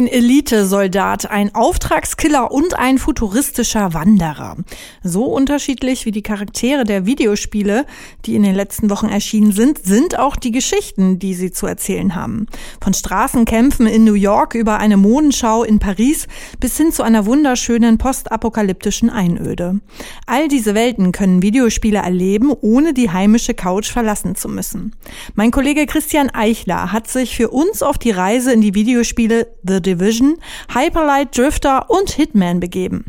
Ein Elitesoldat, ein Auftragskiller und ein futuristischer Wanderer. So unterschiedlich wie die Charaktere der Videospiele, die in den letzten Wochen erschienen sind, sind auch die Geschichten, die sie zu erzählen haben. Von Straßenkämpfen in New York über eine Modenschau in Paris bis hin zu einer wunderschönen postapokalyptischen Einöde. All diese Welten können Videospiele erleben, ohne die heimische Couch verlassen zu müssen. Mein Kollege Christian Eichler hat sich für uns auf die Reise in die Videospiele The Division, Hyperlight Drifter und Hitman begeben.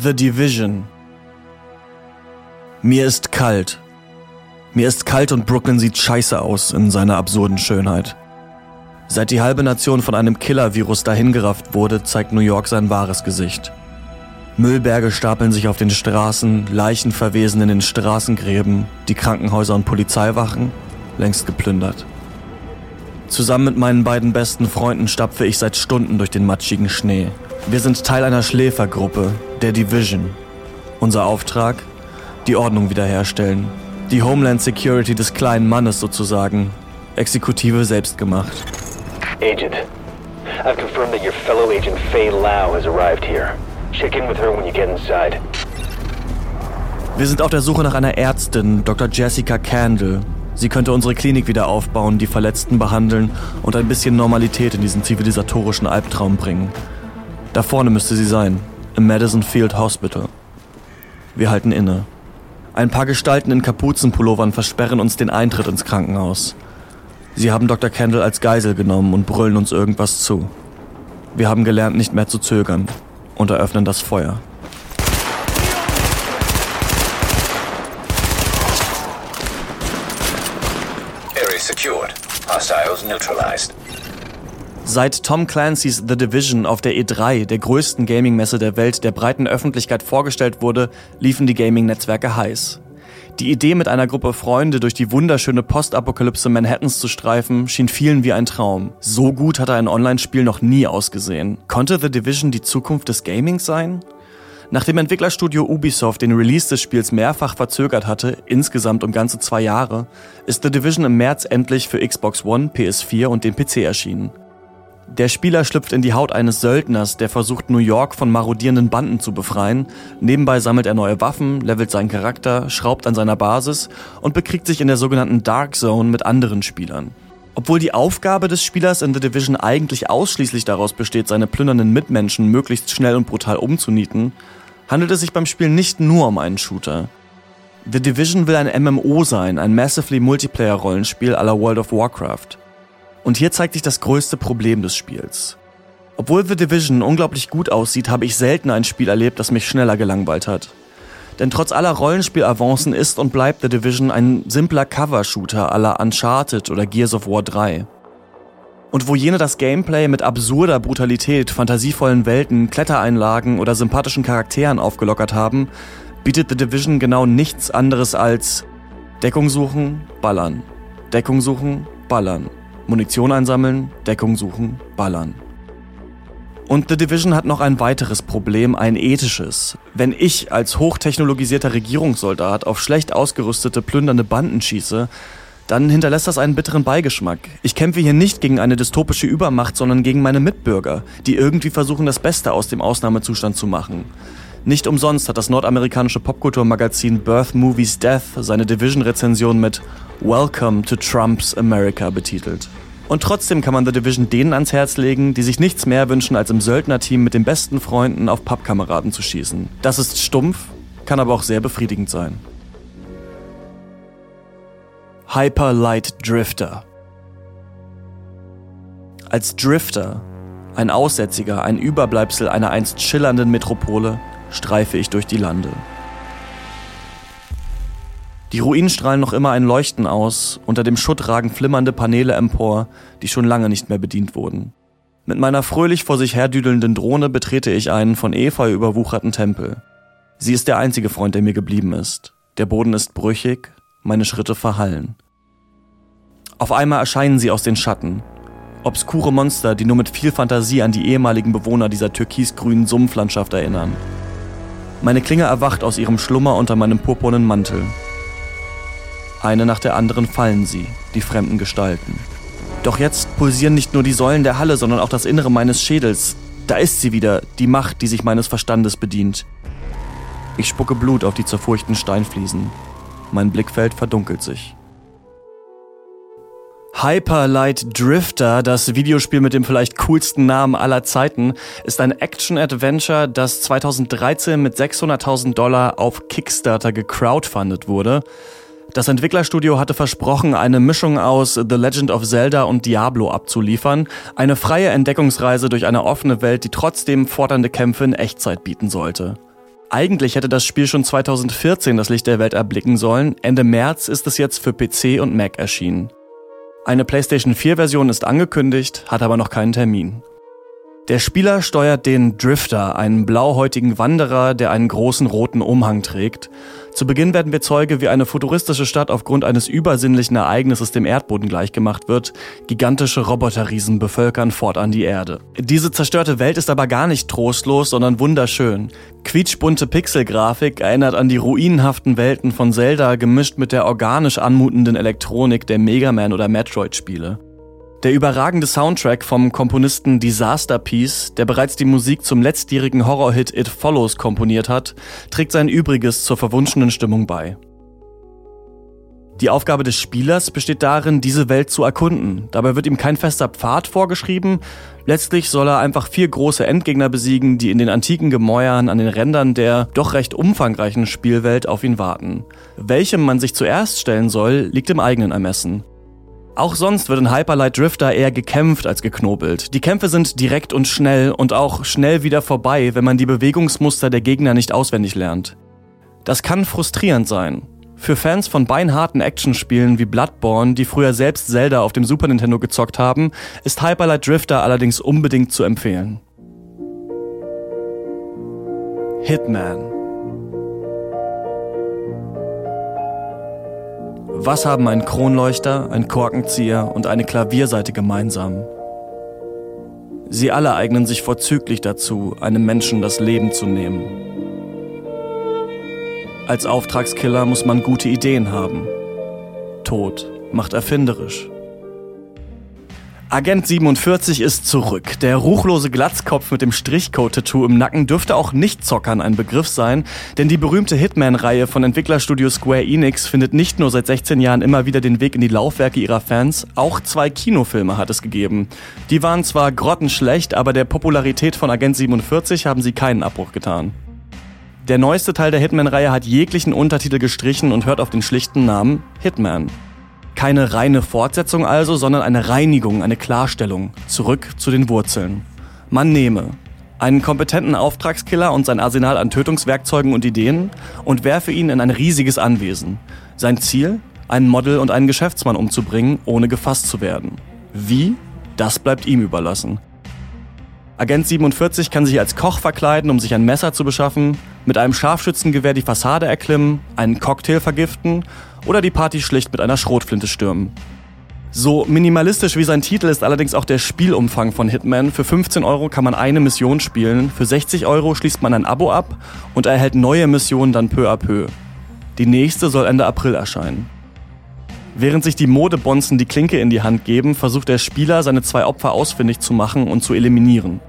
The Division. Mir ist kalt. Mir ist kalt und Brooklyn sieht scheiße aus in seiner absurden Schönheit. Seit die halbe Nation von einem Killer-Virus dahingerafft wurde, zeigt New York sein wahres Gesicht. Müllberge stapeln sich auf den Straßen, Leichen verwesen in den Straßengräben, die Krankenhäuser und Polizeiwachen längst geplündert. Zusammen mit meinen beiden besten Freunden stapfe ich seit Stunden durch den matschigen Schnee. Wir sind Teil einer Schläfergruppe, der Division. Unser Auftrag? Die Ordnung wiederherstellen. Die Homeland Security des kleinen Mannes sozusagen. Exekutive selbst gemacht. Agent, I've confirmed that your fellow agent Faye Lau has arrived here. Check in with her when you get inside. Wir sind auf der Suche nach einer Ärztin, Dr. Jessica Candle, Sie könnte unsere Klinik wieder aufbauen, die Verletzten behandeln und ein bisschen Normalität in diesen zivilisatorischen Albtraum bringen. Da vorne müsste sie sein, im Madison Field Hospital. Wir halten inne. Ein paar Gestalten in Kapuzenpullovern versperren uns den Eintritt ins Krankenhaus. Sie haben Dr. Kendall als Geisel genommen und brüllen uns irgendwas zu. Wir haben gelernt, nicht mehr zu zögern und eröffnen das Feuer. Hostiles neutralized. Seit Tom Clancy's The Division auf der E3, der größten Gaming-Messe der Welt, der breiten Öffentlichkeit vorgestellt wurde, liefen die Gaming-Netzwerke heiß. Die Idee, mit einer Gruppe Freunde durch die wunderschöne Postapokalypse Manhattans zu streifen, schien vielen wie ein Traum. So gut hatte ein Online-Spiel noch nie ausgesehen. Konnte The Division die Zukunft des Gamings sein? Nach dem Entwicklerstudio Ubisoft den Release des Spiels mehrfach verzögert hatte, insgesamt um ganze zwei Jahre, ist The Division im März endlich für Xbox One, PS4 und den PC erschienen. Der Spieler schlüpft in die Haut eines Söldners, der versucht, New York von marodierenden Banden zu befreien. Nebenbei sammelt er neue Waffen, levelt seinen Charakter, schraubt an seiner Basis und bekriegt sich in der sogenannten Dark Zone mit anderen Spielern. Obwohl die Aufgabe des Spielers in The Division eigentlich ausschließlich daraus besteht, seine plündernden Mitmenschen möglichst schnell und brutal umzunieten, handelt es sich beim Spiel nicht nur um einen Shooter. The Division will ein MMO sein, ein Massively Multiplayer-Rollenspiel aller World of Warcraft. Und hier zeigt sich das größte Problem des Spiels. Obwohl The Division unglaublich gut aussieht, habe ich selten ein Spiel erlebt, das mich schneller gelangweilt hat. Denn trotz aller Rollenspielavancen ist und bleibt The Division ein simpler Cover-Shooter aller Uncharted oder Gears of War 3. Und wo jene das Gameplay mit absurder Brutalität, fantasievollen Welten, Klettereinlagen oder sympathischen Charakteren aufgelockert haben, bietet The Division genau nichts anderes als Deckung suchen, ballern. Deckung suchen, ballern. Munition einsammeln, Deckung suchen, ballern. Und The Division hat noch ein weiteres Problem, ein ethisches. Wenn ich als hochtechnologisierter Regierungssoldat auf schlecht ausgerüstete, plündernde Banden schieße, dann hinterlässt das einen bitteren Beigeschmack. Ich kämpfe hier nicht gegen eine dystopische Übermacht, sondern gegen meine Mitbürger, die irgendwie versuchen, das Beste aus dem Ausnahmezustand zu machen. Nicht umsonst hat das nordamerikanische Popkulturmagazin Birth Movies Death seine Division-Rezension mit Welcome to Trump's America betitelt. Und trotzdem kann man The Division denen ans Herz legen, die sich nichts mehr wünschen, als im Söldnerteam mit den besten Freunden auf Pappkameraden zu schießen. Das ist stumpf, kann aber auch sehr befriedigend sein. Hyper Light Drifter. Als Drifter, ein Aussätziger, ein Überbleibsel einer einst schillernden Metropole, streife ich durch die Lande. Die Ruinen strahlen noch immer ein Leuchten aus, unter dem Schutt ragen flimmernde Paneele empor, die schon lange nicht mehr bedient wurden. Mit meiner fröhlich vor sich herdüdelnden Drohne betrete ich einen von Efeu überwucherten Tempel. Sie ist der einzige Freund, der mir geblieben ist. Der Boden ist brüchig, meine Schritte verhallen. Auf einmal erscheinen sie aus den Schatten. Obskure Monster, die nur mit viel Fantasie an die ehemaligen Bewohner dieser türkisgrünen Sumpflandschaft erinnern. Meine Klinge erwacht aus ihrem Schlummer unter meinem purpurnen Mantel. Eine nach der anderen fallen sie, die fremden Gestalten. Doch jetzt pulsieren nicht nur die Säulen der Halle, sondern auch das Innere meines Schädels. Da ist sie wieder, die Macht, die sich meines Verstandes bedient. Ich spucke Blut auf die zerfurchten Steinfliesen. Mein Blickfeld verdunkelt sich. Hyper Light Drifter, das Videospiel mit dem vielleicht coolsten Namen aller Zeiten, ist ein Action-Adventure, das 2013 mit 600.000 Dollar auf Kickstarter gecrowdfundet wurde. Das Entwicklerstudio hatte versprochen, eine Mischung aus The Legend of Zelda und Diablo abzuliefern, eine freie Entdeckungsreise durch eine offene Welt, die trotzdem fordernde Kämpfe in Echtzeit bieten sollte. Eigentlich hätte das Spiel schon 2014 das Licht der Welt erblicken sollen, Ende März ist es jetzt für PC und Mac erschienen. Eine PlayStation 4-Version ist angekündigt, hat aber noch keinen Termin. Der Spieler steuert den Drifter, einen blauhäutigen Wanderer, der einen großen roten Umhang trägt. Zu Beginn werden wir Zeuge, wie eine futuristische Stadt aufgrund eines übersinnlichen Ereignisses dem Erdboden gleichgemacht wird. Gigantische Roboterriesen bevölkern fortan die Erde. Diese zerstörte Welt ist aber gar nicht trostlos, sondern wunderschön. Quietschbunte Pixelgrafik erinnert an die ruinenhaften Welten von Zelda, gemischt mit der organisch anmutenden Elektronik der Mega Man oder Metroid-Spiele. Der überragende Soundtrack vom Komponisten Disaster Piece, der bereits die Musik zum letztjährigen Horrorhit It Follows komponiert hat, trägt sein Übriges zur verwunschenen Stimmung bei. Die Aufgabe des Spielers besteht darin, diese Welt zu erkunden. Dabei wird ihm kein fester Pfad vorgeschrieben. Letztlich soll er einfach vier große Endgegner besiegen, die in den antiken Gemäuern an den Rändern der doch recht umfangreichen Spielwelt auf ihn warten. Welchem man sich zuerst stellen soll, liegt im eigenen Ermessen. Auch sonst wird in Hyperlight Drifter eher gekämpft als geknobelt. Die Kämpfe sind direkt und schnell und auch schnell wieder vorbei, wenn man die Bewegungsmuster der Gegner nicht auswendig lernt. Das kann frustrierend sein. Für Fans von beinharten Actionspielen wie Bloodborne, die früher selbst Zelda auf dem Super Nintendo gezockt haben, ist Hyperlight Drifter allerdings unbedingt zu empfehlen. Hitman Was haben ein Kronleuchter, ein Korkenzieher und eine Klavierseite gemeinsam? Sie alle eignen sich vorzüglich dazu, einem Menschen das Leben zu nehmen. Als Auftragskiller muss man gute Ideen haben. Tod macht erfinderisch. Agent 47 ist zurück. Der ruchlose Glatzkopf mit dem Strichcode-Tattoo im Nacken dürfte auch nicht zockern ein Begriff sein, denn die berühmte Hitman-Reihe von Entwicklerstudio Square Enix findet nicht nur seit 16 Jahren immer wieder den Weg in die Laufwerke ihrer Fans, auch zwei Kinofilme hat es gegeben. Die waren zwar grottenschlecht, aber der Popularität von Agent 47 haben sie keinen Abbruch getan. Der neueste Teil der Hitman-Reihe hat jeglichen Untertitel gestrichen und hört auf den schlichten Namen Hitman. Keine reine Fortsetzung also, sondern eine Reinigung, eine Klarstellung. Zurück zu den Wurzeln. Man nehme einen kompetenten Auftragskiller und sein Arsenal an Tötungswerkzeugen und Ideen und werfe ihn in ein riesiges Anwesen. Sein Ziel? Einen Model und einen Geschäftsmann umzubringen, ohne gefasst zu werden. Wie? Das bleibt ihm überlassen. Agent 47 kann sich als Koch verkleiden, um sich ein Messer zu beschaffen, mit einem Scharfschützengewehr die Fassade erklimmen, einen Cocktail vergiften oder die Party schlicht mit einer Schrotflinte stürmen. So minimalistisch wie sein Titel ist allerdings auch der Spielumfang von Hitman. Für 15 Euro kann man eine Mission spielen, für 60 Euro schließt man ein Abo ab und erhält neue Missionen dann peu à peu. Die nächste soll Ende April erscheinen. Während sich die Modebonzen die Klinke in die Hand geben, versucht der Spieler, seine zwei Opfer ausfindig zu machen und zu eliminieren.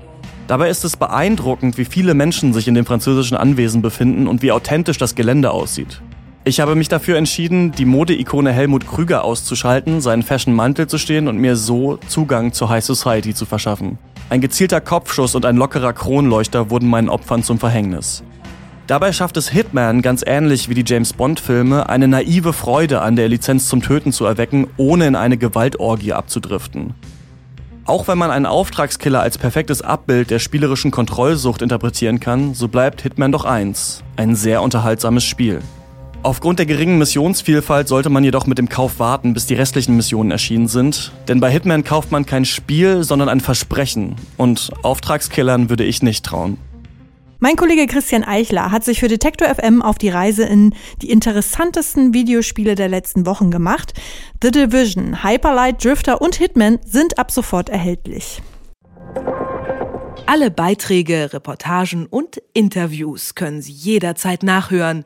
Dabei ist es beeindruckend, wie viele Menschen sich in dem französischen Anwesen befinden und wie authentisch das Gelände aussieht. Ich habe mich dafür entschieden, die Modeikone Helmut Krüger auszuschalten, seinen Fashion-Mantel zu stehen und mir so Zugang zur High Society zu verschaffen. Ein gezielter Kopfschuss und ein lockerer Kronleuchter wurden meinen Opfern zum Verhängnis. Dabei schafft es Hitman, ganz ähnlich wie die James Bond-Filme, eine naive Freude an der Lizenz zum Töten zu erwecken, ohne in eine Gewaltorgie abzudriften. Auch wenn man einen Auftragskiller als perfektes Abbild der spielerischen Kontrollsucht interpretieren kann, so bleibt Hitman doch eins, ein sehr unterhaltsames Spiel. Aufgrund der geringen Missionsvielfalt sollte man jedoch mit dem Kauf warten, bis die restlichen Missionen erschienen sind. Denn bei Hitman kauft man kein Spiel, sondern ein Versprechen. Und Auftragskillern würde ich nicht trauen. Mein Kollege Christian Eichler hat sich für Detektor FM auf die Reise in die interessantesten Videospiele der letzten Wochen gemacht. The Division, Hyperlight Drifter und Hitman sind ab sofort erhältlich. Alle Beiträge, Reportagen und Interviews können Sie jederzeit nachhören